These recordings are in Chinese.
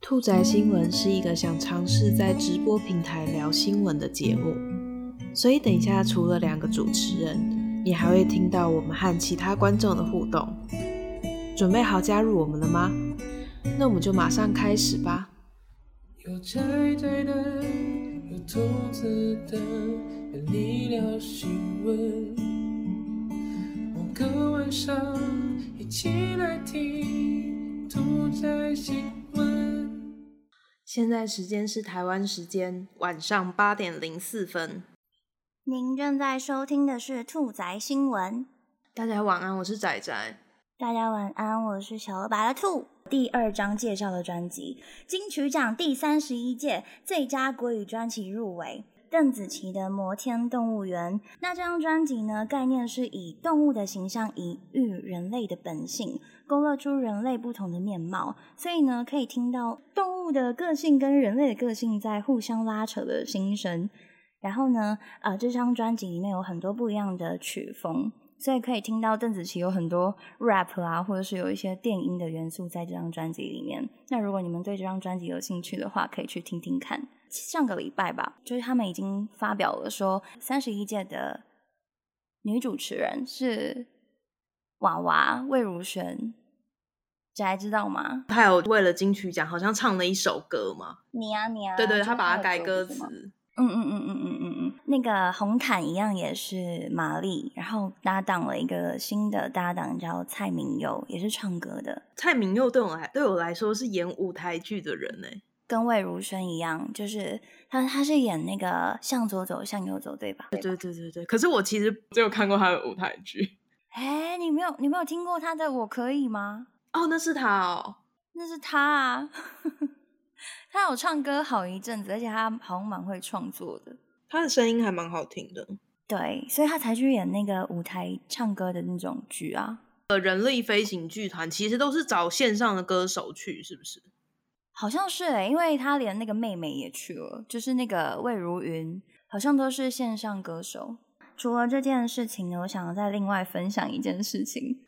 兔仔新闻是一个想尝试在直播平台聊新闻的节目，所以等一下除了两个主持人，你还会听到我们和其他观众的互动。准备好加入我们了吗？那我们就马上开始吧。有宅宅的，有兔子的，陪你聊新闻。某个晚上，一起来听兔仔新闻。现在时间是台湾时间晚上八点零四分。您正在收听的是兔仔新闻。大家晚安，我是仔仔。大家晚安，我是小鹅白的兔。第二章介绍的专辑，金曲奖第三十一届最佳国语专辑入围。邓紫棋的《摩天动物园》，那这张专辑呢，概念是以动物的形象隐喻人类的本性，勾勒出人类不同的面貌，所以呢，可以听到动物的个性跟人类的个性在互相拉扯的心声。然后呢，呃，这张专辑里面有很多不一样的曲风，所以可以听到邓紫棋有很多 rap 啊，或者是有一些电音的元素在这张专辑里面。那如果你们对这张专辑有兴趣的话，可以去听听看。上个礼拜吧，就是他们已经发表了说，三十一届的女主持人是娃娃魏如萱，这还知道吗？她有为了金曲奖好像唱了一首歌嘛？你啊你啊，对对，她把它改歌词。嗯嗯嗯嗯嗯嗯嗯，那个红毯一样也是玛丽，然后搭档了一个新的搭档叫蔡明佑，也是唱歌的。蔡明佑对我来对我来说是演舞台剧的人呢。跟魏如萱一样，就是他他是演那个向左走向右走，对吧？对对对对对。可是我其实只有看过他的舞台剧。哎，你没有你没有听过他的《我可以吗》？哦，那是他哦，那是他啊。他有唱歌好一阵子，而且他好像蛮会创作的。他的声音还蛮好听的。对，所以他才去演那个舞台唱歌的那种剧啊。呃，人力飞行剧团其实都是找线上的歌手去，是不是？好像是诶，因为他连那个妹妹也去了，就是那个魏如云，好像都是线上歌手。除了这件事情呢，我想再另外分享一件事情，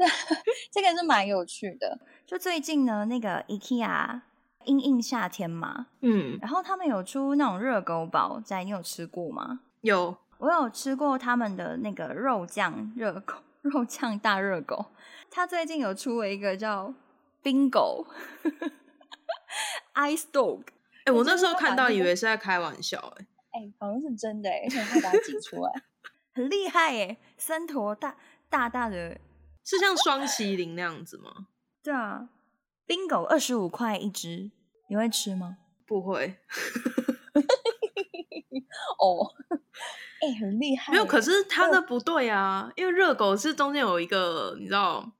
这个是蛮有趣的。就最近呢，那个 IKEA 阴应夏天嘛，嗯，然后他们有出那种热狗堡，在你有吃过吗？有，我有吃过他们的那个肉酱热狗，肉酱大热狗。他最近有出了一个叫冰狗。Ice Dog，哎，我那时候看到以为是在开玩笑，哎，哎，好像是真的，哎，且他把它挤出来，很厉害，哎，三坨大大大的，是像双麒麟那样子吗？对啊，冰狗二十五块一只，你会吃吗？不会，哦，哎，很厉害，没有，可是它的不对啊，因为热狗是中间有一个你知道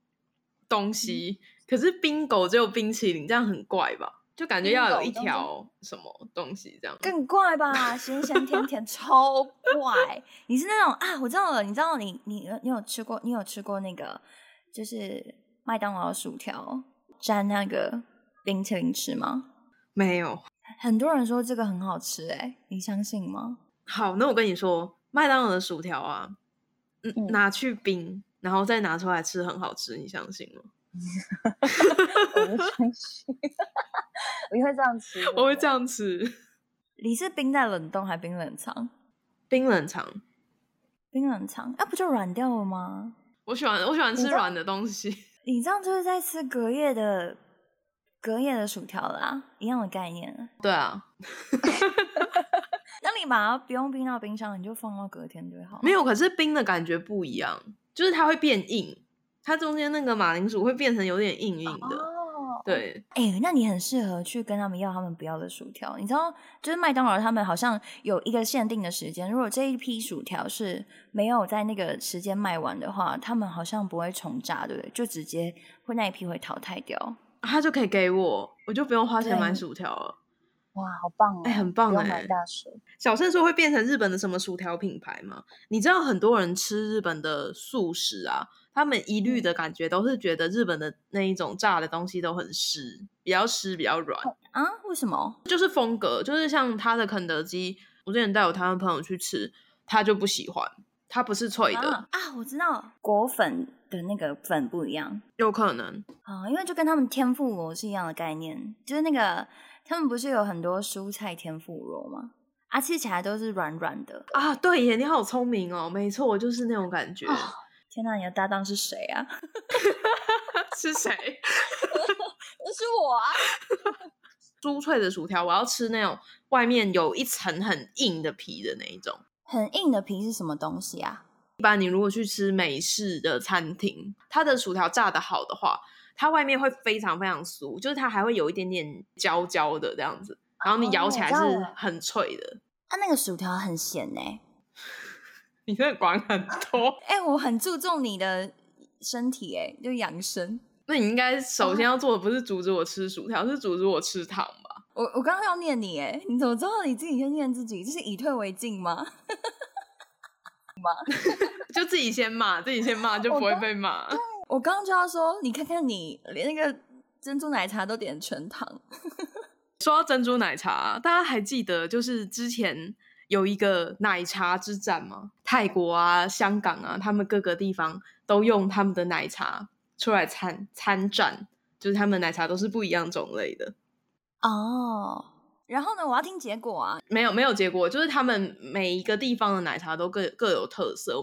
东西，可是冰狗只有冰淇淋，这样很怪吧？就感觉要有一条什么东西这样，更怪吧？咸咸甜甜超怪。你是那种啊？我知道了，你知道你你你有吃过？你有吃过那个就是麦当劳薯条沾那个冰淇淋吃吗？没有。很多人说这个很好吃，哎，你相信吗？好，那我跟你说，麦当劳的薯条啊，嗯，拿去冰，然后再拿出来吃，很好吃，你相信吗？我不相信，你会这样吃？我会这样吃。你是冰在冷冻还冰冷藏？冰冷藏，冰冷藏，那不就软掉了吗？我喜欢，我喜欢吃软的东西。你这样就是在吃隔夜的隔夜的薯条啦，一样的概念。对啊。那你把它不用冰到冰箱，你就放到隔天就好。没有，可是冰的感觉不一样，就是它会变硬。它中间那个马铃薯会变成有点硬硬的，对。哎，那你很适合去跟他们要他们不要的薯条。你知道，就是麦当劳他们好像有一个限定的时间，如果这一批薯条是没有在那个时间卖完的话，他们好像不会重炸，对不对？就直接会那一批会淘汰掉，他就可以给我，我就不用花钱买薯条了。哇，好棒哦！哎，很棒哎。小圣说会变成日本的什么薯条品牌吗？你知道很多人吃日本的素食啊。他们一律的感觉都是觉得日本的那一种炸的东西都很湿，比较湿，比较软啊？为什么？就是风格，就是像他的肯德基，我之前带我台湾朋友去吃，他就不喜欢，他不是脆的啊。我知道果粉的那个粉不一样有可能啊，因为就跟他们天妇罗是一样的概念，就是那个他们不是有很多蔬菜天妇罗吗？啊，吃起来都是软软的啊。对耶，你好聪明哦，没错，我就是那种感觉。天哪，你的搭档是谁啊？是谁？那 是我啊。酥脆的薯条，我要吃那种外面有一层很硬的皮的那一种。很硬的皮是什么东西啊？一般你如果去吃美式的餐厅，它的薯条炸的好的话，它外面会非常非常酥，就是它还会有一点点焦焦的这样子，然后你咬起来是很脆的。它那个薯条很咸呢。你真的管很多。哎，我很注重你的身体，哎，就养生。那你应该首先要做的不是阻止我吃薯条，是阻止我吃糖吧？我我刚刚要念你，哎，你怎么知道你自己先念自己？这是以退为进吗？吗？就自己先骂，自己先骂就不会被骂。我刚刚就要说，你看看你连那个珍珠奶茶都点全糖。说到珍珠奶茶，大家还记得就是之前有一个奶茶之战吗？泰国啊、香港啊，他们各个地方都用他们的奶茶。出来参参战，就是他们奶茶都是不一样种类的哦。然后呢，我要听结果啊。没有没有结果，就是他们每一个地方的奶茶都各各有特色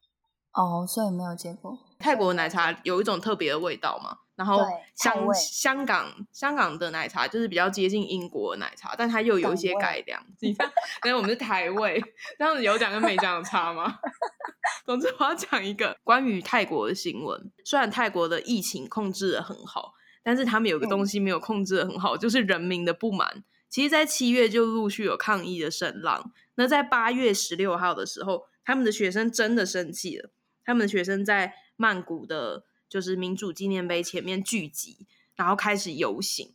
哦，所以没有结果。泰国的奶茶有一种特别的味道嘛？然后香香港香港的奶茶就是比较接近英国的奶茶，但它又有一些改良。你看，因为我们是台味，这样子有讲跟没讲有差吗？总之，我要讲一个关于泰国的新闻。虽然泰国的疫情控制的很好，但是他们有个东西没有控制的很好，就是人民的不满。其实，在七月就陆续有抗议的声浪。那在八月十六号的时候，他们的学生真的生气了，他们的学生在曼谷的。就是民主纪念碑前面聚集，然后开始游行。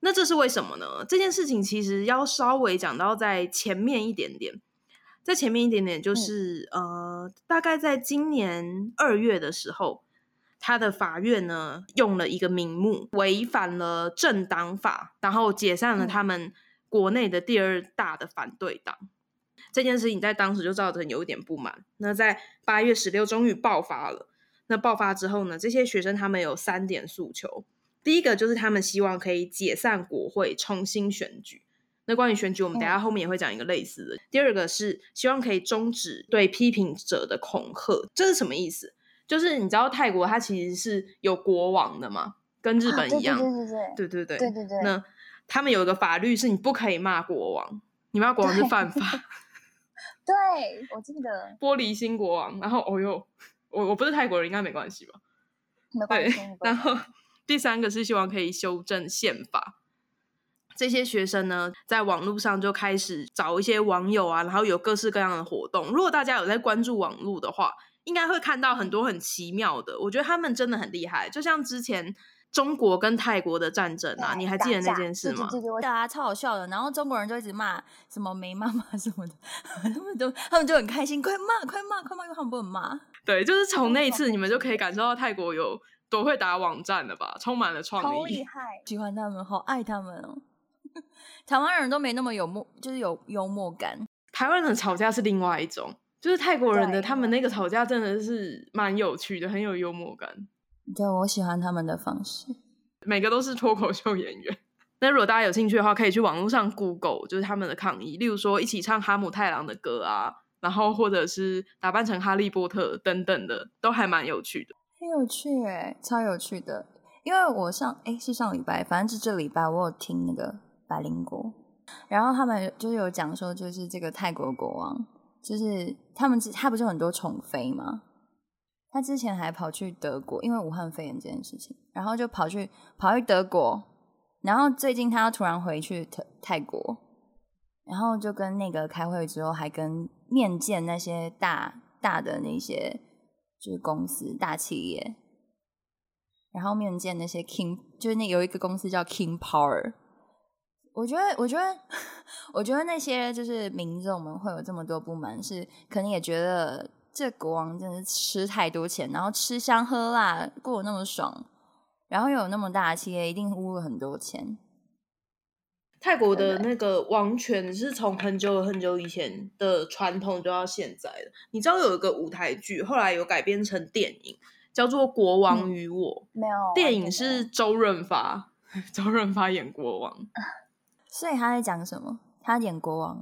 那这是为什么呢？这件事情其实要稍微讲到在前面一点点，在前面一点点，就是呃，大概在今年二月的时候，他的法院呢用了一个名目，违反了政党法，然后解散了他们国内的第二大的反对党。这件事情在当时就造成有一点不满。那在八月十六，终于爆发了。那爆发之后呢这些学生他们有三点诉求。第一个就是他们希望可以解散国会重新选举。那关于选举我们等下后面也会讲一个类似的。第二个是希望可以终止对批评者的恐吓这是什么意思？就是你知道泰国它其实是有国王的嘛跟日本一样对对对。对对对。那他们有一个法律是你不可以骂国王你骂国王是犯法 对我记得。玻璃心国王然后哦哟我我不是泰国人，应该没关系吧？没关系。然后第三个是希望可以修正宪法。这些学生呢，在网络上就开始找一些网友啊，然后有各式各样的活动。如果大家有在关注网络的话，应该会看到很多很奇妙的。我觉得他们真的很厉害，就像之前。中国跟泰国的战争啊，你还记得那件事吗？对对对，大家超好笑的。然后中国人就一直骂什么没妈妈什么的，他们都他们就很开心，快骂快骂快骂，因为他们不能骂。对，就是从那一次，你们就可以感受到泰国有多会打网站了吧？充满了创意，好厉害，喜欢他们，好爱他们哦。台湾人都没那么有默，就是有幽默感。台湾人吵架是另外一种，就是泰国人的他们那个吵架真的是蛮有趣的，很有幽默感。对，我喜欢他们的方式，每个都是脱口秀演员。那如果大家有兴趣的话，可以去网络上 Google，就是他们的抗议，例如说一起唱哈姆太郎的歌啊，然后或者是打扮成哈利波特等等的，都还蛮有趣的。很有趣哎，超有趣的。因为我上哎是上礼拜，反正是这礼拜，我有听那个百灵国，然后他们就是有讲说，就是这个泰国国王，就是他们他不是很多宠妃吗？他之前还跑去德国，因为武汉肺炎这件事情，然后就跑去跑去德国，然后最近他突然回去泰泰国，然后就跟那个开会之后，还跟面见那些大大的那些就是公司大企业，然后面见那些 King，就是那有一个公司叫 King Power，我觉得，我觉得，我觉得那些就是民众们会有这么多不满，是可能也觉得。这国王真的是吃太多钱，然后吃香喝辣，过那么爽，然后又有那么大的企业，一定污了很多钱。泰国的那个王权是从很久很久以前的传统，就到现在的。你知道有一个舞台剧，后来有改编成电影，叫做《国王与我》，没有电影是周润发，周润发演国王。所以他在讲什么？他演国王。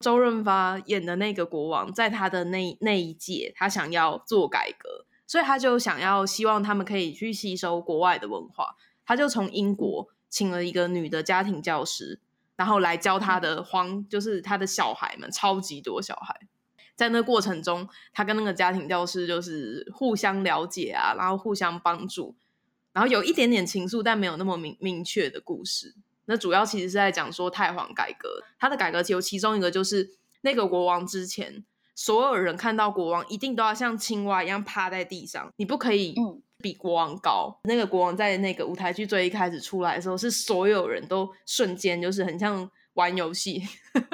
周润发演的那个国王，在他的那那一届，他想要做改革，所以他就想要希望他们可以去吸收国外的文化，他就从英国请了一个女的家庭教师，然后来教他的皇，就是他的小孩们，超级多小孩。在那过程中，他跟那个家庭教师就是互相了解啊，然后互相帮助，然后有一点点情愫，但没有那么明明确的故事。那主要其实是在讲说太皇改革，他的改革有其中一个就是那个国王之前，所有人看到国王一定都要像青蛙一样趴在地上，你不可以比国王高。那个国王在那个舞台剧最一开始出来的时候，是所有人都瞬间就是很像玩游戏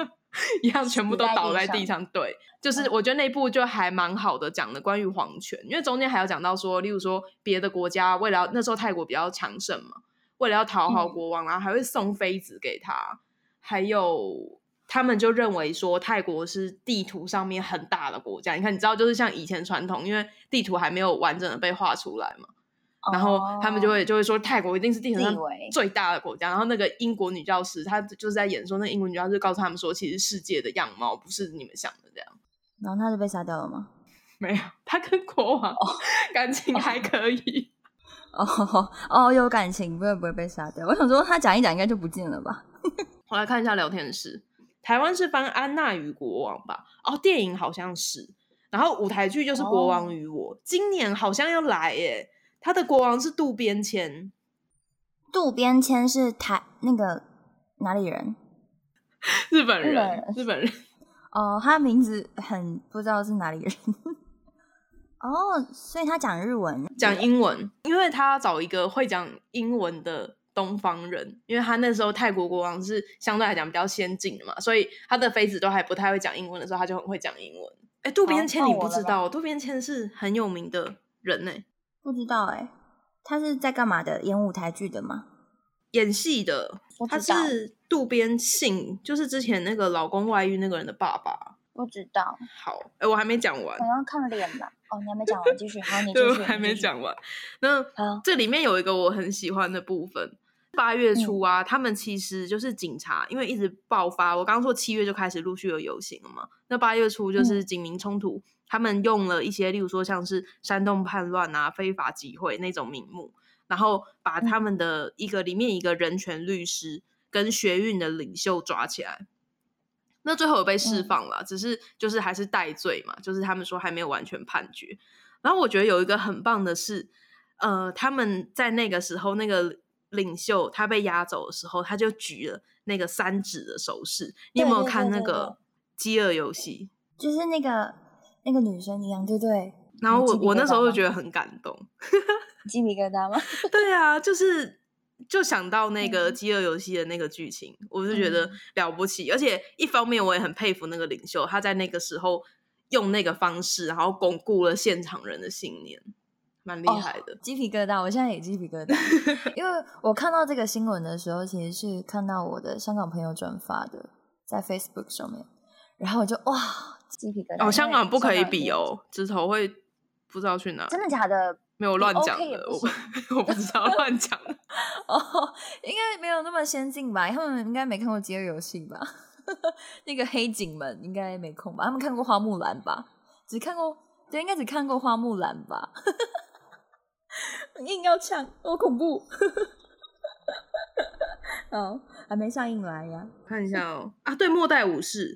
一样，全部都倒在地上。对，就是我觉得那部就还蛮好的，讲的关于皇权，因为中间还有讲到说，例如说别的国家为了那时候泰国比较强盛嘛。为了要讨好国王，然后还会送妃子给他，还有他们就认为说泰国是地图上面很大的国家。你看，你知道，就是像以前传统，因为地图还没有完整的被画出来嘛，然后他们就会就会说泰国一定是地图上最大的国家。然后那个英国女教师，她就是在演说，那英国女教师告诉他们说，其实世界的样貌不是你们想的这样。然后他就被杀掉了吗？没有，他跟国王感情还可以。哦哦，有感情不会不会被杀掉。我想说他讲一讲应该就不见了吧。我来看一下聊天室，台湾是翻《安娜与国王》吧？哦，电影好像是，然后舞台剧就是《国王与我》，今年好像要来耶。他的国王是渡边谦，渡边谦是台那个哪里人？日本人，日本人。哦，他名字很不知道是哪里人。哦，所以他讲日文，讲英文，因为他要找一个会讲英文的东方人，因为他那时候泰国国王是相对来讲比较先进的嘛，所以他的妃子都还不太会讲英文的时候，他就很会讲英文。哎，渡边谦你不知道，渡边谦是很有名的人呢。不知道哎，他是在干嘛的？演舞台剧的吗？演戏的，他是渡边信，就是之前那个老公外遇那个人的爸爸。不知道。好，哎，我还没讲完。可能看脸吧。哦，你还没讲完，继续。好，你继续。还没讲完。那这里面有一个我很喜欢的部分。八月初啊，他们其实就是警察，因为一直爆发。我刚刚说七月就开始陆续有游行了嘛。那八月初就是警民冲突，他们用了一些，例如说像是煽动叛乱啊、非法集会那种名目，然后把他们的一个里面一个人权律师跟学运的领袖抓起来。那最后有被释放了，只是就是还是戴罪嘛，就是他们说还没有完全判决。然后我觉得有一个很棒的是，呃，他们在那个时候那个领袖他被押走的时候，他就举了那个三指的手势。你有没有看那个饥饿游戏？就是那个那个女生一样，对对？然后我我那时候就觉得很感动，鸡皮疙瘩吗？对啊，就是。就想到那个饥饿游戏的那个剧情，我就觉得了不起。而且一方面我也很佩服那个领袖，他在那个时候用那个方式，然后巩固了现场人的信念，蛮厉害的。鸡皮疙瘩，我现在也鸡皮疙瘩，因为我看到这个新闻的时候，其实是看到我的香港朋友转发的，在 Facebook 上面，然后我就哇，鸡皮疙瘩。哦，香港不可以比哦，指头会不知道去哪。真的假的？没有乱讲的，我 我不知道 乱讲。哦，应该没有那么先进吧？他们应该没看过《饥饿游戏》吧？那个黑警们应该没空吧？他们看过《花木兰》吧？只看过，对，应该只看过《花木兰》吧？硬要抢，好恐怖！哦，还没上映来呀？看一下哦。啊，对，《末代武士》，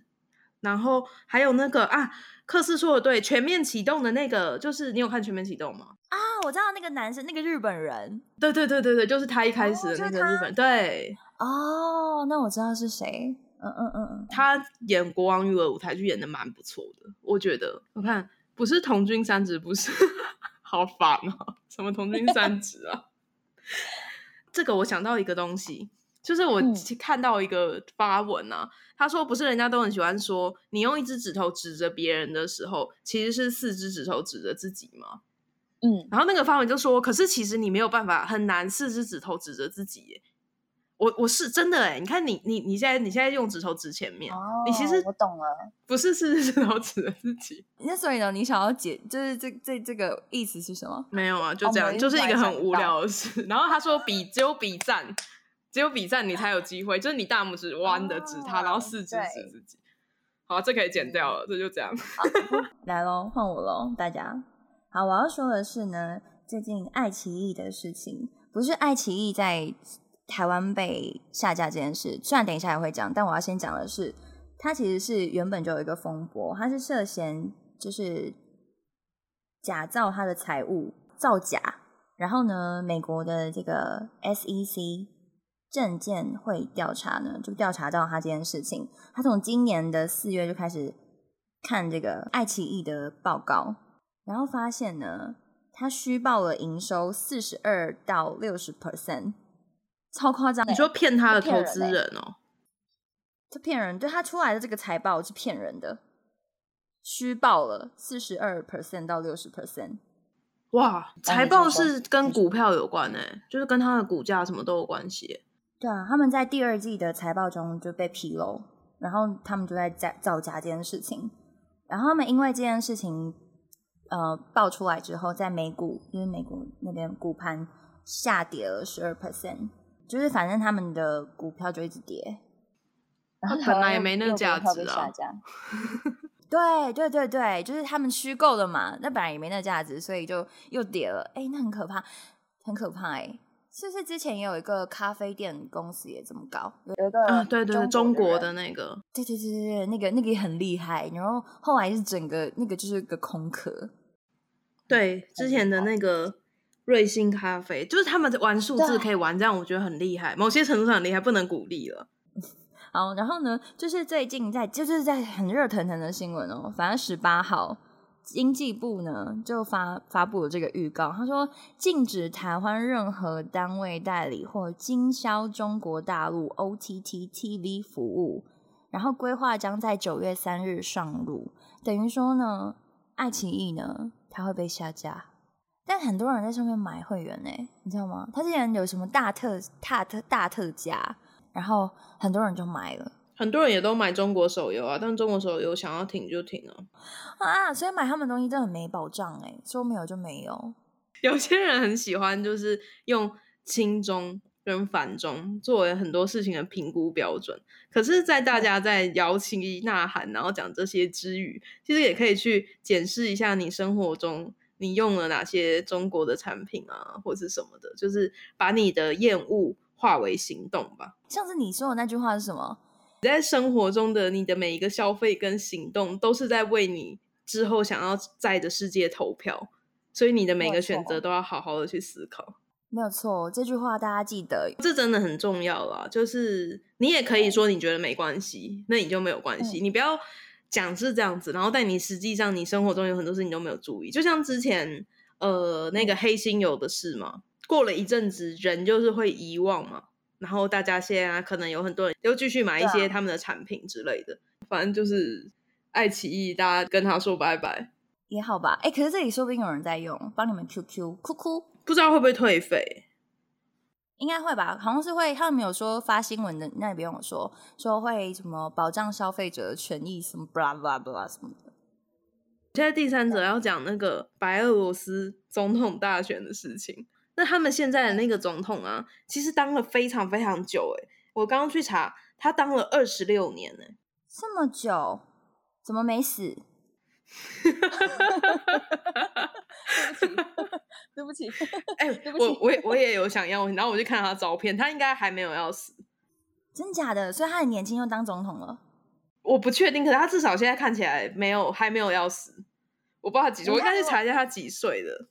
然后还有那个啊。克斯说的对，全面启动的那个就是你有看全面启动吗？啊，我知道那个男生，那个日本人。对对对对对，就是他一开始的那个日本。对。哦，那我知道是谁。嗯嗯嗯嗯。他演国王育儿舞台剧演的蛮不错的，我觉得。我看不是童军三职，不是，好烦啊！什么同军三职啊？这个我想到一个东西。就是我看到一个发文啊，他说不是人家都很喜欢说，你用一只指头指着别人的时候，其实是四只指头指着自己吗？嗯，然后那个发文就说，可是其实你没有办法，很难四只指头指着自己。我我是真的哎，你看你你你现在你现在用指头指前面，哦你其实我懂了，不是是指头指的自己。那所以呢，你想要解就是这这这个意思是什么？没有啊，就这样，就是一个很无聊的事。然后他说比只有比赞，只有比赞你才有机会，就是你大拇指弯的指他，然后四指指自己。好，这可以剪掉了，这就这样。来喽，换我喽，大家。好，我要说的是呢，最近爱奇艺的事情，不是爱奇艺在。台湾被下架这件事，虽然等一下也会讲，但我要先讲的是，它其实是原本就有一个风波，它是涉嫌就是假造他的财务，造假。然后呢，美国的这个 SEC 证监会调查呢，就调查到他这件事情。他从今年的四月就开始看这个爱奇艺的报告，然后发现呢，他虚报了营收四十二到六十 percent。超夸张！你说骗他的投资人哦？他骗人，对他出来的这个财报是骗人的，虚报了四十二 percent 到六十 percent。哇，财报是跟股票有关诶，就是跟他的股价什么都有关系。对啊，他们在第二季的财报中就被披露，然后他们就在造造假这件事情。然后他们因为这件事情呃爆出来之后，在美股因为美股那边股盘下跌了十二 percent。就是反正他们的股票就一直跌，然后本来也没那个价值啊。对对对对，就是他们虚构的嘛，那本来也没那价值，所以就又跌了。哎，那很可怕，很可怕哎！是不是之前也有一个咖啡店公司也这么高？有一个啊，对对，中国的那个，对对对对对，那个那个也很厉害。然后后来是整个那个就是个空壳。对，之前的那个。瑞幸咖啡就是他们玩数字可以玩这样，我觉得很厉害，某些程度上很厉害，不能鼓励了。好，然后呢，就是最近在就是在很热腾腾的新闻哦，反正十八号经济部呢就发发布了这个预告，他说禁止台湾任何单位代理或经销中国大陆 OTT TV 服务，然后规划将在九月三日上路，等于说呢，爱奇艺呢它会被下架。但很多人在上面买会员呢，你知道吗？他之前有什么大特、大特、大特价，然后很多人就买了。很多人也都买中国手游啊，但中国手游想要停就停了啊，所以买他们东西真的很没保障哎，说没有就没有。有些人很喜欢，就是用轻中跟繁中作为很多事情的评估标准。可是，在大家在摇旗呐喊，然后讲这些之余，其实也可以去检视一下你生活中。你用了哪些中国的产品啊，或是什么的？就是把你的厌恶化为行动吧。像是你说的那句话是什么？你在生活中的你的每一个消费跟行动，都是在为你之后想要在的世界投票。所以你的每个选择都要好好的去思考。没有错，这句话大家记得，这真的很重要啦。就是你也可以说你觉得没关系，那你就没有关系。你不要。讲是这样子，然后但你实际上你生活中有很多事情都没有注意，就像之前呃那个黑心有的事嘛，过了一阵子人就是会遗忘嘛，然后大家现在可能有很多人又继续买一些他们的产品之类的，反正就是爱奇艺，大家跟他说拜拜也好吧，哎，可是这里说不定有人在用，帮你们 QQ 哭哭，不知道会不会退费。应该会吧，好像是会。他们有说发新闻的，那也不用说，说会什么保障消费者的权益，什么 blah blah blah 什么的。现在第三者要讲那个白俄罗斯总统大选的事情。那他们现在的那个总统啊，其实当了非常非常久诶。我刚刚去查，他当了二十六年呢，这么久，怎么没死？对不起，对不起，哎，我我也我也有想要，然后我就看他照片，他应该还没有要死，真假的？所以他很年轻就当总统了？我不确定，可是他至少现在看起来没有，还没有要死。我不知道他几岁，我应该去查一下他几岁的。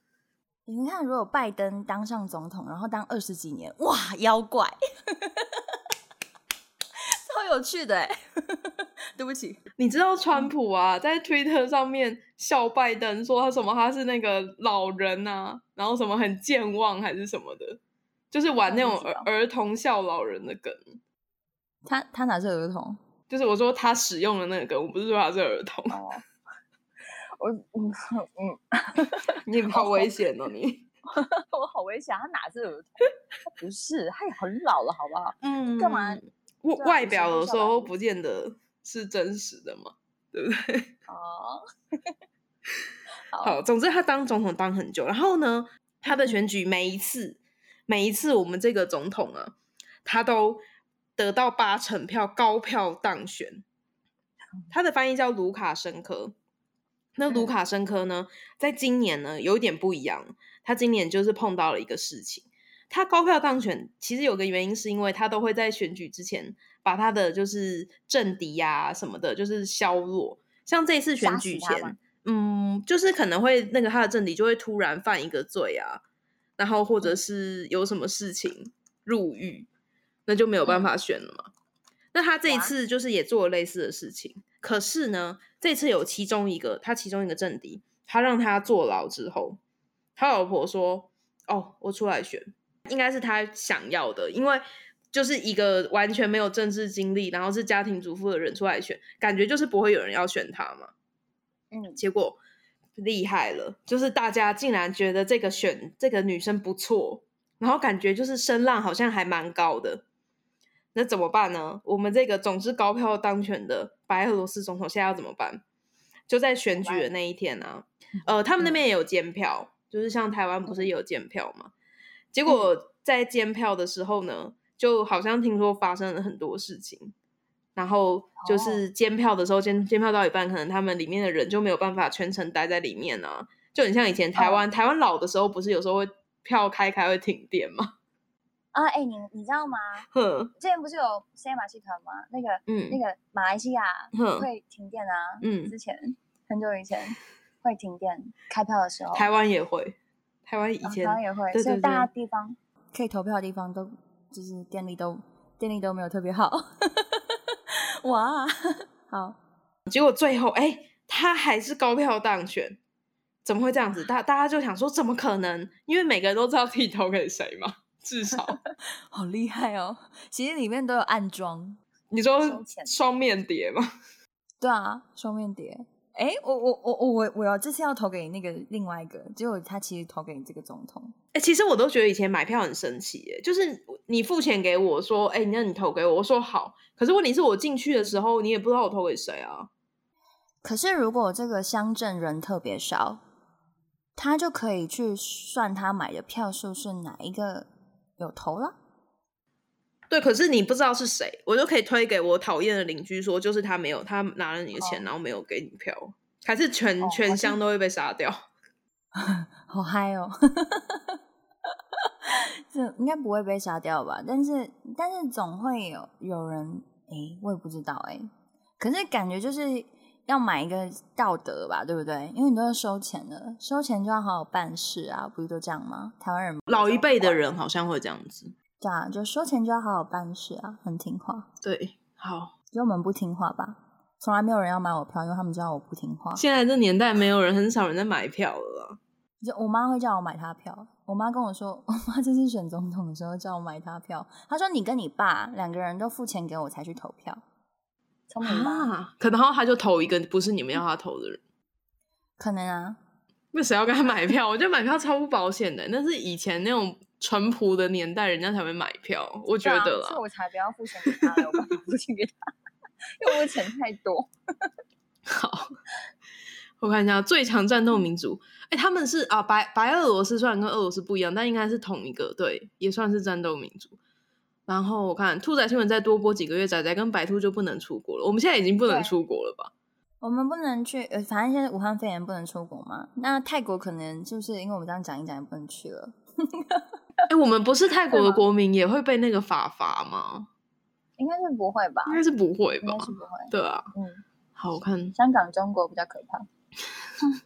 你看，如果拜登当上总统，然后当二十几年，哇，妖怪！有趣的哎，对不起，你知道川普啊，在推特上面笑拜登，说他什么他是那个老人啊，然后什么很健忘还是什么的，就是玩那种儿儿童笑老人的梗。他他哪是儿童？就是我说他使用的那个梗，我不是说他是儿童。我嗯嗯，你好危险哦你，我好危险，他哪是儿童？不是，他也很老了，好不好？嗯干嘛外外表有时候不见得是真实的嘛，对不对？哦，好，总之他当总统当很久，然后呢，他嗯的选举每一次，每一次我们这个总统啊，他都得到八成票高票当选。他的翻译叫卢卡申科。那卢嗯卡申科呢，在今年呢有一点不一样，他今年就是碰到了一个事情。他高票当选，其实有个原因是因为他都会在选举之前把他的就是政敌呀、什么的，就是削弱。像这次选杀举前，嗯，就是可能会那个他的政敌就会突然犯一个罪啊，然后或嗯者是有什么事情入狱，那就没有办嗯法选了嘛。那他这一次就是也做了类似的事情，可是呢，这次有其中一个他其中一个政敌，他让他坐牢之后，他老婆说：“哦，我出来选，应该是他想要的，因为就是一个完全没有政治经历，然后是家庭主妇的人出来选，感觉就是不会有人要选他嘛。嗯，结果厉害了，就是大家竟然觉得这个选这个女生不错，然后感觉就是声浪好像还蛮高的。那怎么办呢？我们这个总之高票当选的白俄罗斯总统现在要怎么办？就在选举的那一天啊，呃，他们那边也有监票，就是像台湾不是也有监票嘛？结果在监票的时候呢，就好像听说发生了很多事情，然后就是监票的时候，监监票到一半，可能他们里面的人就没有办法全程待在里面啊，就很像以前台湾、台湾老的时候，不是有时候会票开开会停电吗？啊，哎、你你知道吗？哼，之前不是有 C 马戏团吗？那个、嗯。那个马来西亚哼。会停电啊，嗯。之前很久以前会停电，开票的时候，台湾也会，台湾以哦前、台湾也会，对对所以大家地方可以投票的地方都就是电力都电力都没有特别好。哇，好，结果最后哎、他还是高票当选，怎么会这样子？大大家就想说怎么可能？因为每个人都知道自己投给谁嘛，至少 好厉害哦！其实里面都有暗装，你说双面谍吗？对啊，双面谍。哎，我我我我我我要这次要投给那个另外一个，结果他其实投给这个总统。哎、其实我都觉得以前买票很神奇耶，就是你付钱给我说，哎、那你投给我，我说好。可是问题是我进去的时候，你也不知道我投给谁啊。可是如果这个乡镇人特别少，他就可以去算他买的票数是哪一个有投了。对，可是你不知道是谁，我就可以推给我讨厌的邻居说，就是他没有，他拿了你的钱，哦然后没有给你票，还是全、全乡都会被杀掉。好嗨哦！这应该不会被杀掉吧？但是但是总会有有人诶，我也不知道诶。可是感觉就是要买一个道德吧，对不对？因为你都要收钱了，收钱就要好好办事啊，不是都这样吗？台湾人老一辈的人好像会这样子。对啊，就收钱就要好好办事啊，很听话。对，好，就我们不听话吧，从来没有人要买我票，因为他们知道我不听话。现在这年代没有人，很少人在买票了啦。就我妈会叫我买她票，我妈跟我说，我妈这次选总统的时候叫我买她票，她说你跟你爸两个人都付钱给我才去投票，聪明吧？啊，可能然后他就投一个不是你们要他投的人。可能啊，那谁要跟他买票？我觉得买票超不保险的，那是以前那种淳朴的年代，人家才会买票。我觉得啦，所以我才不要付钱给他，我付钱给他？因为我的钱太多。好，我看一下最强战斗民族，哎、他们是啊白白俄罗斯虽然跟俄罗斯不一样，但应该是同一个，对，也算是战斗民族。然后我看兔仔新闻再多播几个月，仔仔跟白兔就不能出国了。我们现在已经不能出国了吧？我们不能去，呃，反正现在武汉肺炎不能出国嘛，那泰国可能就是因为我们这样讲一讲也不能去了。哎、我们不是泰国的国民，也会被那个法罚吗？应该是不会吧？应该是不会吧应该？是不会。对啊，嗯，好我看香港、中国比较可怕。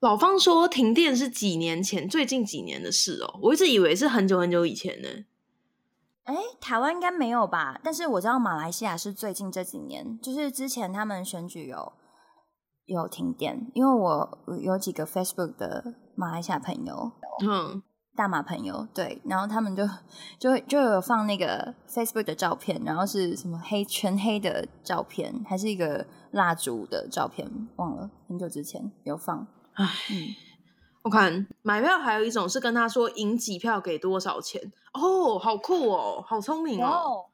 老方说停电是几年前，最近几年的事哦。我一直以为是很久很久以前呢。哎，台湾应该没有吧？但是我知道马来西亚是最近这几年，就是之前他们选举有有停电，因为我有几个 Facebook 的马来西亚朋友，嗯，大马朋友，对，然后他们就就就有放那个 Facebook 的照片，然后是什么黑全黑的照片，还是一个蜡烛的照片，忘了很久之前有放。唉，嗯，我看买票还有一种是跟他说赢几票给多少钱哦，好酷哦，好聪明哦。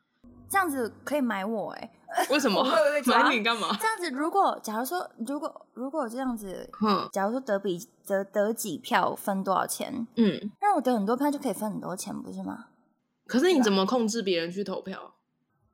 这样子可以买我哎、为什么 买你干嘛？这样子如果假如说如果如果这样子，嗯，假如说得比得得几票分多少钱，嗯，那我得很多票就可以分很多钱，不是吗？可是你怎么控制别人去投票？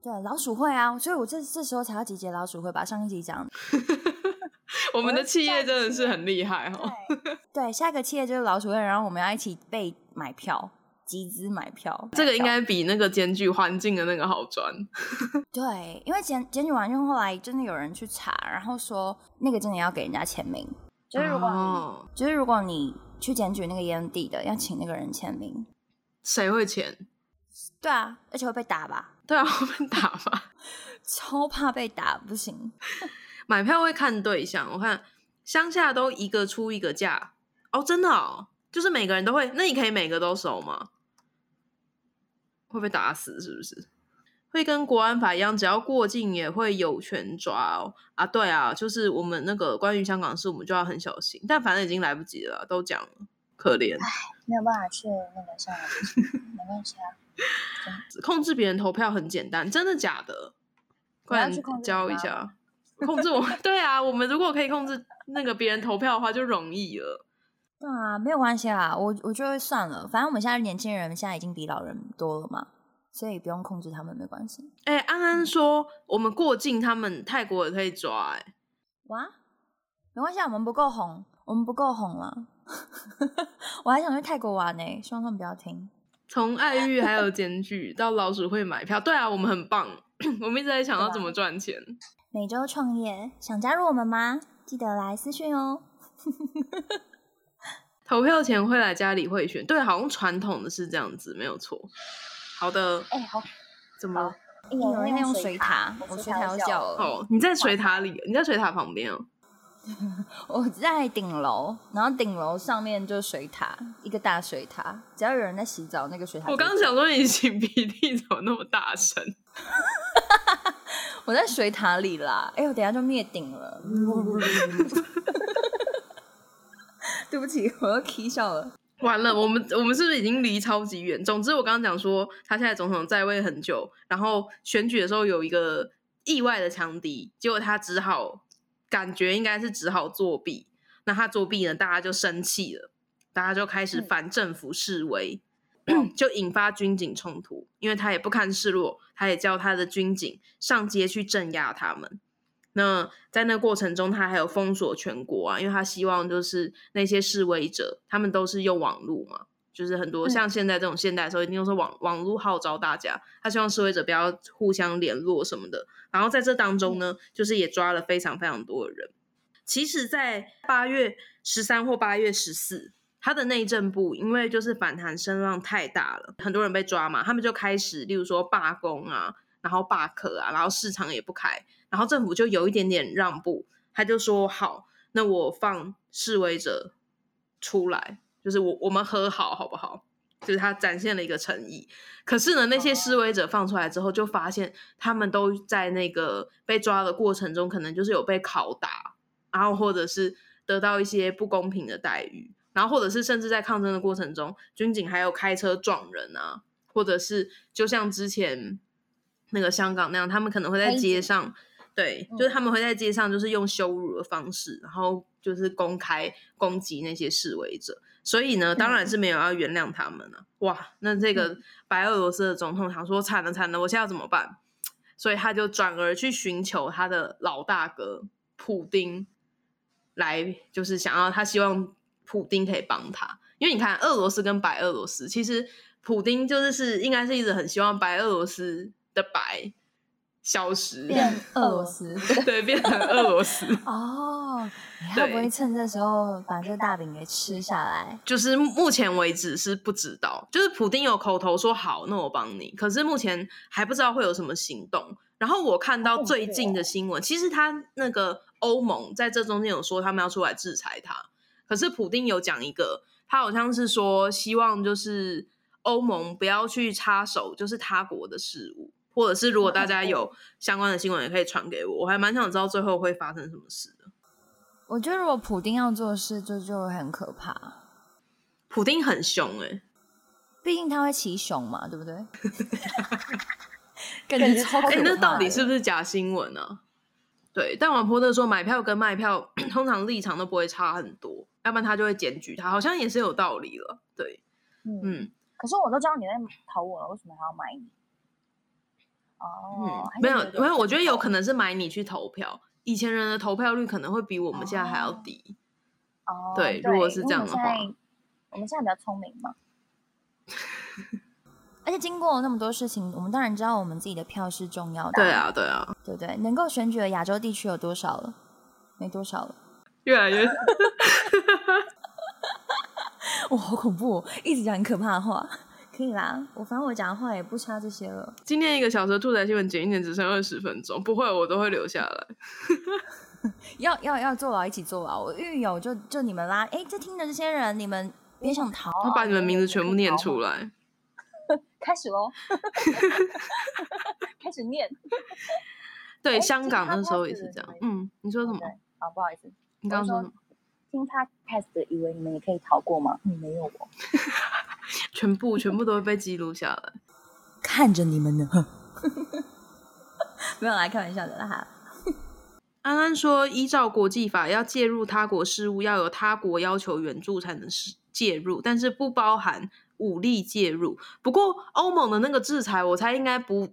对，老鼠会啊，所以我这这时候才要集结老鼠会，吧上一集讲的。我们的企业真的是很厉害哦。对，下一个企业就是老鼠会，然后我们要一起被买票，集资买票。这个应该比那个检举环境的那个好赚。对，因为检检举完之后，后来真的有人去查，然后说那个真的要给人家签名，就是如果你、哦就是如果你去检举那个烟蒂的，要请那个人签名。谁会签？对啊，而且会被打吧，对啊，会被打吧？超怕被打，不行。买票会看对象，我看乡下都一个出一个价哦，真的哦，就是每个人都会。那你可以每个都收吗？会被打死是不是？会跟国安法一样，只要过境也会有权抓哦。啊，对啊，就是我们那个关于香港事，我们就要很小心。但反正已经来不及了，都讲了，可怜。没有办法去那个上海，没关系啊。控制别人投票很简单，真的假的？快教一下。控制我，对啊，我们如果可以控制那个别人投票的话，就容易了。对啊，没有关系啦，我我就会算了，反正我们现在年轻人现在已经比老人多了嘛，所以不用控制他们没关系。哎、安安说我们过境，他们泰国也可以抓、哎，哇，没关系，啊，我们不够红，我们不够红了。我还想去泰国玩呢、希望他们不要听。从爱玉还有检举到老鼠会买票，对啊，我们很棒。我们一直在想要怎么赚钱。每周创业，想加入我们吗？记得来私讯哦。投票前会来家里会选，对，好像传统的是这样子，没有错。好的，哎、好，怎么了？有人在用水塔，我水塔要叫了。哦，你在水塔里，你在水塔旁边哦。我在顶楼，然后顶楼上面就是水塔，一个大水塔。只要有人在洗澡，那个水塔我刚刚想说你擤鼻涕怎么那么大声？我在水塔里啦。哎呦，等下就灭顶了。对不起，我要 k 笑了。完了，我们我们是不是已经离超级远？总之，我刚刚讲说他现在总统在位很久，然后选举的时候有一个意外的强敌，结果他只好感觉应该是只好作弊。那他作弊呢，大家就生气了，大家就开始反政府示威，就引发军警冲突。因为他也不堪示弱，他也叫他的军警上街去镇压他们。那在那过程中，他还有封锁全国啊，因为他希望就是那些示威者，他们都是用网络嘛，就是很多嗯像现在这种现代的时候，一定都是网网络号召大家，他希望示威者不要互相联络什么的。然后在这当中呢，就是也抓了非常非常多的人。其实，在八月十三或八月十四，他的内政部因为就是反弹声浪太大了，很多人被抓嘛，他们就开始，例如说罢工啊，然后罢课啊，然后市场也不开，然后政府就有一点点让步，他就说好，那我放示威者出来，就是我我们和好好不好？就是他展现了一个诚意。可是呢，那些示威者放出来之后，就发现他们都在那个被抓的过程中，可能就是有被拷打，然后或者是得到一些不公平的待遇，然后或者是甚至在抗争的过程中，军警还有开车撞人啊，或者是就像之前那个香港那样，他们可能会在街上，对，嗯就是他们会在街上就是用羞辱的方式，然后就是公开攻击那些示威者。所以呢，当然是没有要原谅他们了、哇，那这个白俄罗斯的总统想说惨了惨了，我现在要怎么办？所以他就转而去寻求他的老大哥普丁来，就是想要他希望普丁可以帮他，因为你看俄罗斯跟白俄罗斯，其实普丁就是是应该是一直很希望白俄罗斯的白消失，变俄罗斯。对，变成俄罗斯。哦，你会不会趁这时候把这大饼给吃下来？就是目前为止是不知道，就是普丁有口头说好，那我帮你，可是目前还不知道会有什么行动。然后我看到最近的新闻，其实他那个欧盟在这中间有说他们要出来制裁他，可是普丁有讲一个，他好像是说希望就是欧盟不要去插手就是他国的事务，或者是如果大家有 相关的新闻也可以传给我，我还蛮想知道最后会发生什么事的。我觉得如果普丁要做事，就就会很可怕。普丁很凶哎、毕竟他会骑熊嘛，对不对？感觉超可哎、怕的。那到底是不是假新闻呢、对，但王波特说买票跟卖票 通常立场都不会差很多，要不然他就会检举他，好像也是有道理了。对，嗯，嗯可是我都知道你在投我了，为什么还要买你？哦嗯，，没有点没有，我觉得有可能是买你去投票。以前人的投票率可能会比我们现在还要哦低。哦，对如果是这样的话我们现在比较聪明嘛，而且经过那么多事情，我们当然知道我们自己的票是重要的、对，啊，对啊，对不对？能够选举的亚洲地区有多少了？没多少了。越来越 哇，好恐怖、哦！一直讲很可怕的话。可以啦，我反正我讲的话也不差这些了。今天一个小时的兔仔新闻剪一剪只剩二十分钟，不会，我都会留下来。要要要坐牢一起坐牢，我狱友就就你们啦。哎，这听的这些人，你们别想逃我把你们名字全部念出来。开始喽，开始念。对，哎香港这个那时候也是这样。嗯，你说什么？对，好，不好意思，你刚刚说什么？听 podcast 的以为你们也可以逃过吗？嗯，没有哦。全部全部都会被记录下来。看着你们呢。没有来开玩笑的啦。安安说，依照国际法，要介入他国事务，要有他国要求援助才能是介入，但是不包含武力介入。不过欧盟的那个制裁，我猜应该不，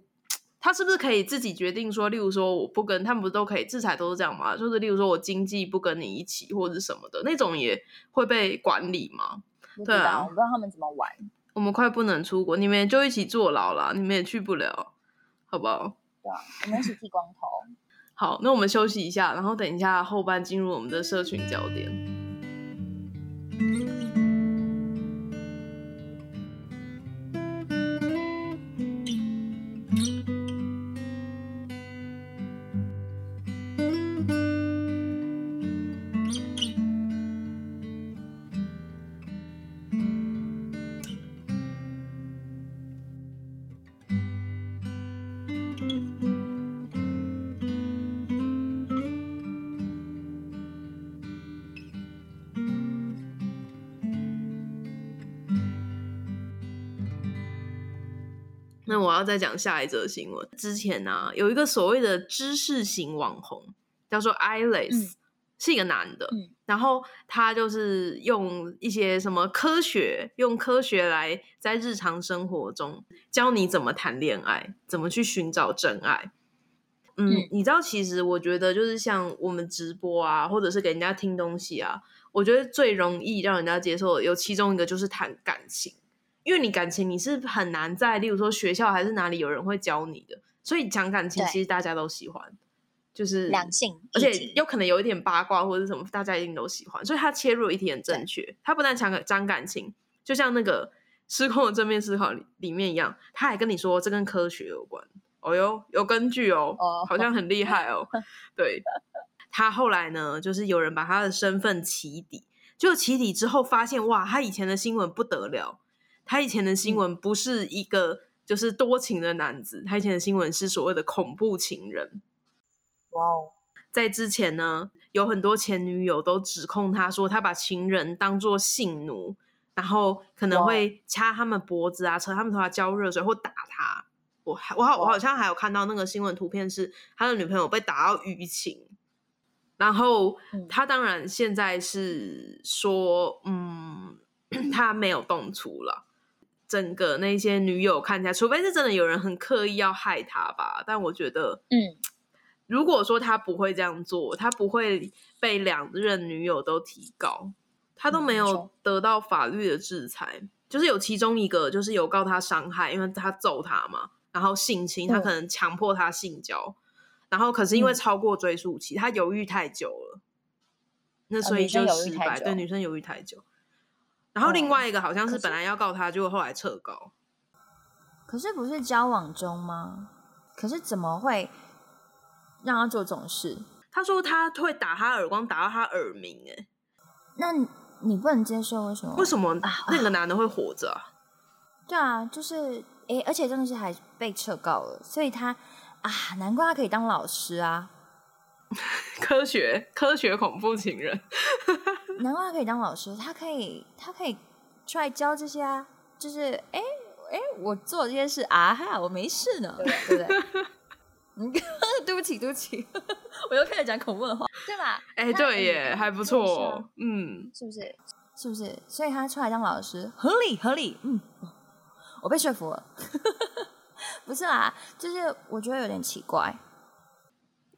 他是不是可以自己决定说，例如说我不跟他们，不都可以制裁都是这样吗？就是例如说我经济不跟你一起或者什么的那种，也会被管理吗？对啊，我不知道他们怎么玩。我们快不能出国，你们就一起坐牢了，你们也去不了，好不好？对啊，我们一起剃光头。好，那我们休息一下，然后等一下后半进入我们的社群焦点。要再讲下一则新闻。之前呢、有一个所谓的知识型网红，叫做 Iles，、嗯、是一个男的。嗯然后他就是用一些什么科学，用科学来在日常生活中教你怎么谈恋爱，怎么去寻找真爱。嗯，嗯你知道，其实我觉得就是像我们直播啊，或者是给人家听东西啊，我觉得最容易让人家接受的有其中一个就是谈感情。因为你感情你是很难在，例如说学校还是哪里有人会教你的，所以讲感情其实大家都喜欢，就是两性而且有可能有一点八卦或者是什么，大家一定都喜欢，所以他切入的议题很正确。他不但讲讲感情，就像那个失控的正面思考里里面一样，他还跟你说这跟科学有关。哦哟，有根据哦，哦好像很厉害哦。对，他后来呢，就是有人把他的身份起底，就起底之后发现，哇，他以前的新闻不得了，他以前的新闻不是一个就是多情的男子，他以前的新闻是所谓的恐怖情人。哇哦，在之前呢，有很多前女友都指控他说，他把情人当作性奴，然后可能会掐他们脖子啊，扯他们头发浇热水或打他。我还我好我好像还有看到那个新闻图片，是他的女朋友被打到淤青，然后嗯他当然现在是说，嗯，他没有动粗了。整个那些女友看起来，除非是真的有人很刻意要害他吧，但我觉得，嗯，如果说他不会这样做，他不会被两任女友都提告，他都没有得到法律的制裁。就是有其中一个，就是有告他伤害，因为他揍他嘛，然后性侵，他嗯可能强迫他性交，然后可是因为嗯超过追诉期，他犹豫太久了，那所以就失败。对，女生犹豫太久。然后另哦外一个好像是是本来要告他，结果后来撤告。可是不是交往中吗？可是怎么会让他做这种事？他说他会打他耳光，打到他耳鸣、哎，那你你不能接受？为什么？为什么啊那个男的会活着啊？对啊，就是诶，而且真的是还被撤告了，所以他啊，难怪他可以当老师啊，科学科学恐怖情人，难怪他可以当老师，他可以他可以出来教这些啊，就是哎哎，我做这些事啊哈，我没事呢，对不对？嗯，对不起，对不起，我又开始讲恐怖的话，对吧？哎，对耶，还不错，嗯，是不是？是不是？所以他出来当老师，合理合理，嗯，我被说服了。不是啦，就是我觉得有点奇怪，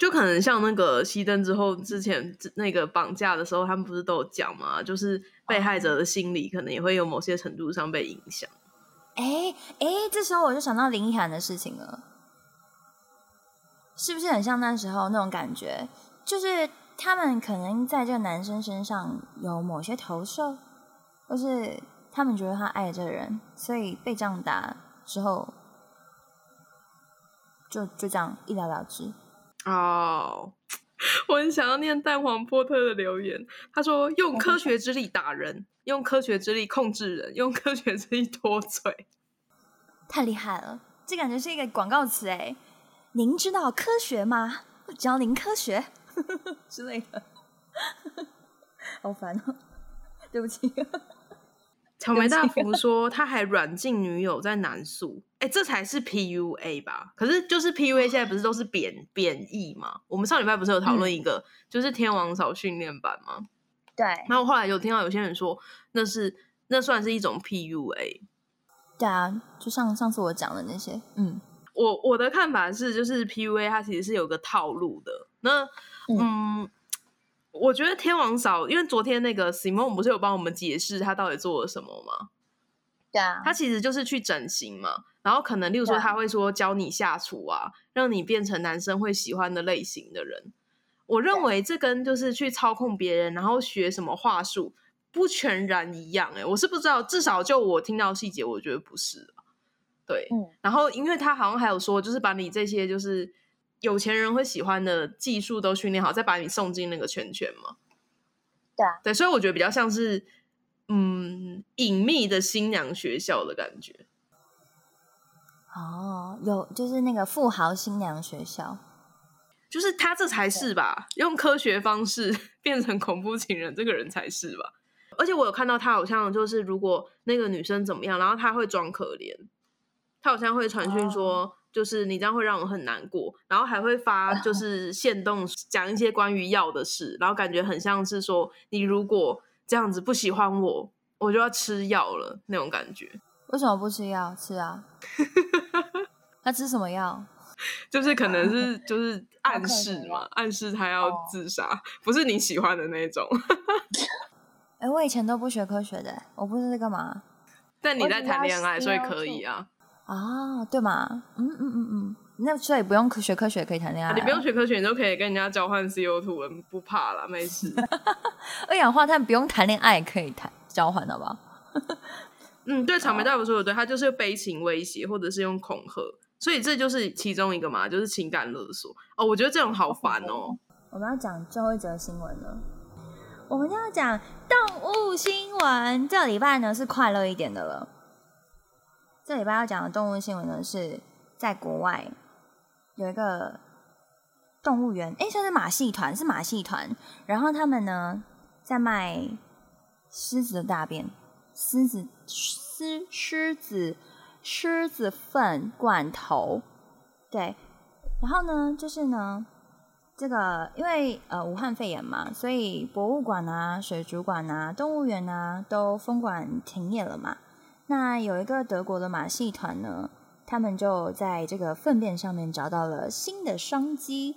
就可能像那个熄灯之后，之前那个绑架的时候，他们不是都有讲吗？就是被害者的心理可能也会有某些程度上被影响。哎哎，这时候我就想到林依涵的事情了。是不是很像那时候那种感觉？就是他们可能在这个男生身上有某些投射，或是他们觉得他爱这人，所以被这样打之后，就就这样一了了之。哦，我很想要念蛋黄波特的留言。他说：“用科学之力打人，用科学之力控制人，用科学之力脱嘴。”太厉害了！这感觉是一个广告词哎。您知道科学吗？教您科学 之类的，好烦哦！对不起。草莓大福 说他还软禁女友在南宿，哎，这才是 PUA 吧？可是就是 PUA 现在不是都是贬贬义吗？我们上礼拜不是有讨论一个，就是天王嫂训练版吗？对。然后后来有听到有些人说，那是那算是一种 PUA。对啊，就像上次我讲的那些，嗯。我我的看法是，就是 PUA 它其实是有个套路的。那嗯，我觉得天王嫂，因为昨天那个 Simon 不是有帮我们解释他到底做了什么吗？对啊，他其实就是去整形嘛。然后可能，例如说他会说教你下厨啊，让你变成男生会喜欢的类型的人。我认为这跟就是去操控别人，然后学什么话术不全然一样。哎，我是不知道，至少就我听到细节，我觉得不是。对，然后因为他好像还有说，就是把你这些就是有钱人会喜欢的技术都训练好，再把你送进那个圈圈嘛。对啊，对，所以我觉得比较像是嗯隐秘的新娘学校的感觉。哦，有就是那个富豪新娘学校，就是他这才是吧？用科学方式 变成恐怖情人，这个人才是吧？而且我有看到他好像就是如果那个女生怎么样，然后他会装可怜。他好像会传讯说，就是你这样会让我很难过，然后还会发就 是线动讲一些关于药的事，然后感觉很像是说，你如果这样子不喜欢我，我就要吃药了那种感觉。为什么不吃药？吃啊！他吃什么药？就是可能是就是暗示嘛，暗示他要自杀，不是你喜欢的那种。哎，我以前都不学科学的，我不是在干嘛？但你在谈恋爱，所以可以啊。啊，对嘛，嗯嗯嗯嗯，那所以不用学科学可以谈恋爱，你不用学科学，你都可以跟人家交换 CO2，不怕啦，没事。二氧化碳不用谈恋爱可以谈交换，好不好？嗯，对，草莓大夫说的对，他就是悲情威胁或者是用恐吓，所以这就是其中一个嘛，就是情感勒索。哦，我觉得这种好烦哦。我们要讲最后一则新闻了，我们要讲动物新闻。这礼拜呢是快乐一点的了。这礼拜要讲的动物新闻呢，是在国外有一个动物园，哎，算是马戏团，是马戏团。然后他们呢在卖狮子的大便，狮子狮狮子狮子粪罐头。对，然后呢，就是呢，这个因为呃武汉肺炎嘛，所以博物馆啊、水族馆啊、动物园啊都封馆停业了嘛。那有一个德国的马戏团呢，他们就在这个粪便上面找到了新的商机，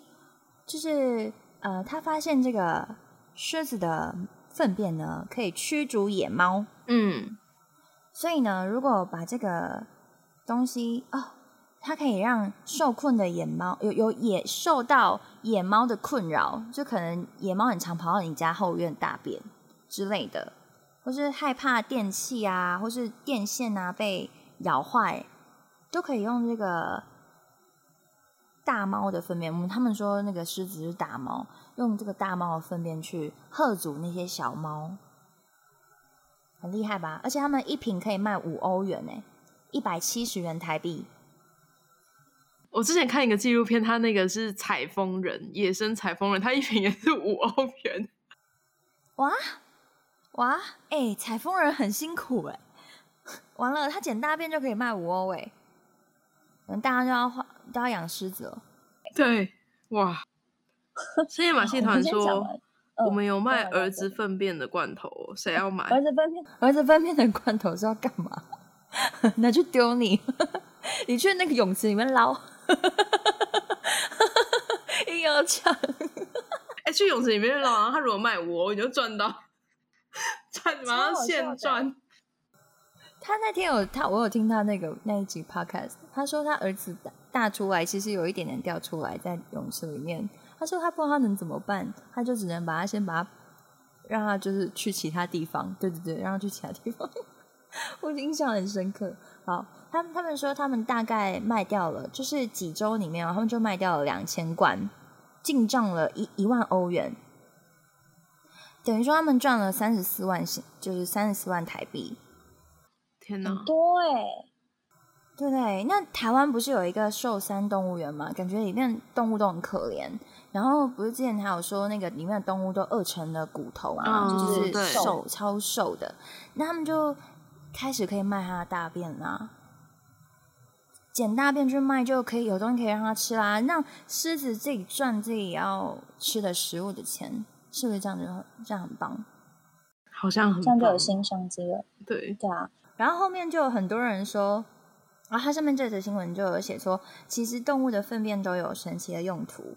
就是呃，他发现这个狮子的粪便呢可以驱逐野猫，嗯，所以呢，如果把这个东西哦，它可以让受困的野猫有有野受到野猫的困扰，就可能野猫很常跑到你家后院大便之类的。或是害怕电器啊，或是电线啊被咬坏，都可以用这个大猫的粪便。他们说那个狮子是大猫，用这个大猫的粪便去吓阻那些小猫，很厉害吧？而且他们一瓶可以卖五欧元呢，一百七十元台币。我之前看一个纪录片，他那个是采风人，野生采风人，他一瓶也是五欧元。哇！哇，哎，采风人很辛苦哎。完了，他捡大便就可以卖五欧哎。嗯，大家就要花都要养狮子了。对，哇！深夜马戏团说，我们有卖儿子粪便的罐头，谁要买？儿子粪便，儿子粪便的罐头是要干嘛？拿去丢你？你去那个泳池里面捞？硬要抢？哎，去泳池里面捞，他如果卖五欧，你就赚到，赚马上现赚。他那天有他，我有听他那个那一集 podcast，他说他儿子大大出来，其实有一点点掉出来在泳池里面。他说他不知道他能怎么办，他就只能把他先把他让他就是去其他地方，对对对，让他去其他地方。我印象很深刻。好，他他们说他们大概卖掉了，就是几周里面，他们就卖掉了两千罐，进账了一一万欧元，等于说他们赚了三十四万，就是三十四万台币。天哪，多哎，对对？那台湾不是有一个寿山动物园吗？感觉里面动物都很可怜。然后不是之前还有说那个里面的动物都饿成了骨头啊，就是瘦超瘦的。那他们就开始可以卖它的大便啦，捡大便去卖就可以有东西可以让它吃啦，让狮子自己赚自己要吃的食物的钱，是不是这样就这样很棒？好像很这样就有新商机了。对对啊。然后后面就有很多人说，然后，它上面这则新闻就有写说，其实动物的粪便都有神奇的用途。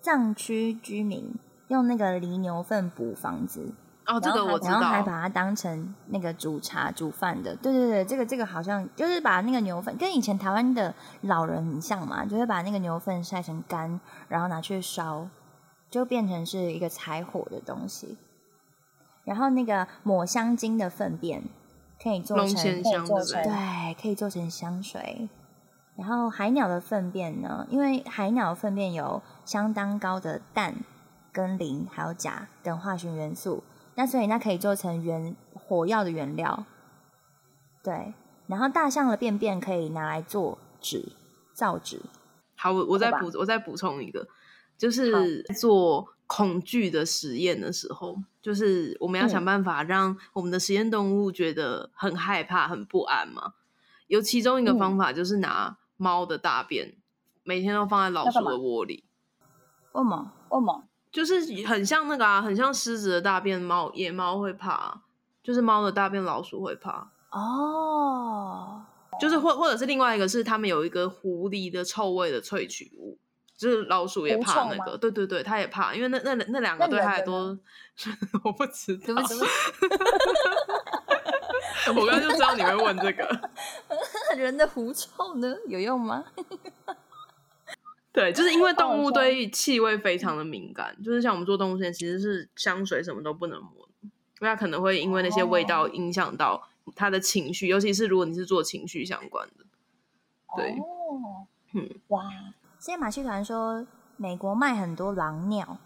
藏区居民用那个犁牛粪补房子，哦，这个我知道，然后还把它当成那个煮茶煮饭的。对对对，这个这个好像就是把那个牛粪跟以前台湾的老人很像嘛，就会把那个牛粪晒成干，然后拿去烧，就变成是一个柴火的东西。然后那个抹香鲸的粪便。可以做成，对，可以做成香水。然后海鸟的粪便呢？因为海鸟粪便有相当高的氮、跟磷还有钾等化学元素，那所以那可以做成原火药的原料。对，然后大象的便便可以拿来做纸、造纸。好，我我再补，我再补充一个，就是做。恐惧的实验的时候，就是我们要想办法让我们的实验动物觉得很害怕、很不安嘛。有其中一个方法就是拿猫的大便，每天都放在老鼠的窝里。为么？为么？就是很像那个啊，很像狮子的大便，猫野猫会怕，就是猫的大便老鼠会怕。哦，就是或或者是另外一个是他们有一个狐狸的臭味的萃取物。就是老鼠也怕那个，对对对，它也怕，因为那那那两个对它来说，我不知道。我刚刚就知道你会问这个。人的狐臭呢，有用吗？对，就是因为动物对气味非常的敏感，就是像我们做动物实验，其实是香水什么都不能摸，因为它可能会因为那些味道影响到它的情绪，尤其是如果你是做情绪相关的。对，嗯，哇。现在马戏团说，美国卖很多狼尿，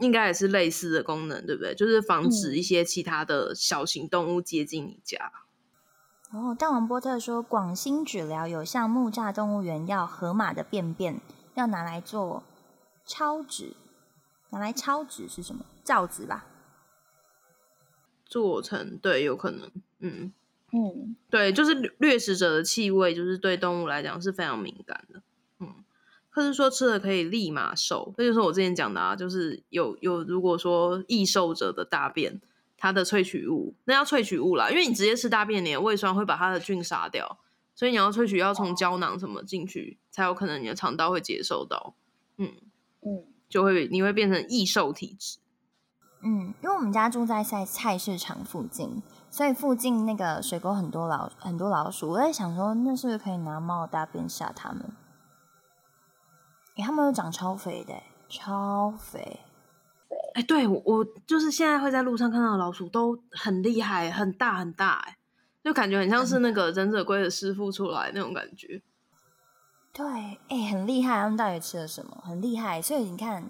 应该也是类似的功能，对不对？就是防止一些其他的小型动物接近你家。哦，大王波特说，广兴纸疗有向木栅动物园要河马的便便，要拿来做超纸，拿来超纸是什么？造纸吧？做成对，有可能，嗯嗯，对，就是掠食者的气味，就是对动物来讲是非常敏感的。或是说吃了可以立马瘦，这就是我之前讲的啊，就是有有如果说易瘦者的大便，它的萃取物，那要萃取物啦，因为你直接吃大便，你的胃酸会把它的菌杀掉，所以你要萃取要从胶囊什么进去，才有可能你的肠道会接受到，嗯嗯，就会你会变成易瘦体质。嗯，因为我们家住在菜菜市场附近，所以附近那个水沟很多老很多老鼠，我在想说，那是不是可以拿猫的大便吓它们？他们都长超肥的，超肥。哎，对我我就是现在会在路上看到老鼠都很厉害，很大很大，哎，就感觉很像是那个忍者龟的师傅出来那种感觉。对，哎，很厉害，他们到底吃了什么？很厉害，所以你看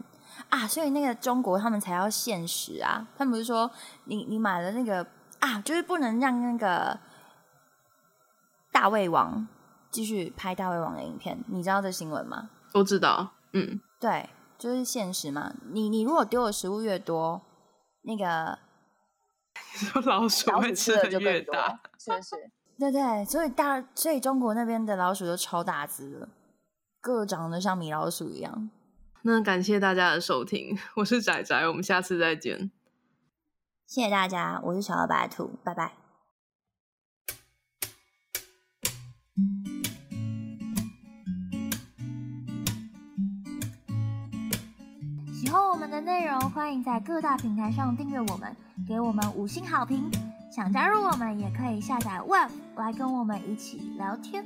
啊，所以那个中国他们才要限时啊，他们不是说你你买了那个啊，就是不能让那个大胃王继续拍大胃王的影片，你知道这新闻吗？都知道，嗯，对，就是现实嘛。你你如果丢的食物越多，那个老鼠会吃的就越多越大，，是不是？对对，所以大，所以中国那边的老鼠都超大只的，各长得像米老鼠一样。那感谢大家的收听，我是仔仔，我们下次再见。谢谢大家，我是小二白兔，拜拜。欢我们的内容，欢迎在各大平台上订阅我们，给我们五星好评。想加入我们，也可以下载 Web 来跟我们一起聊天。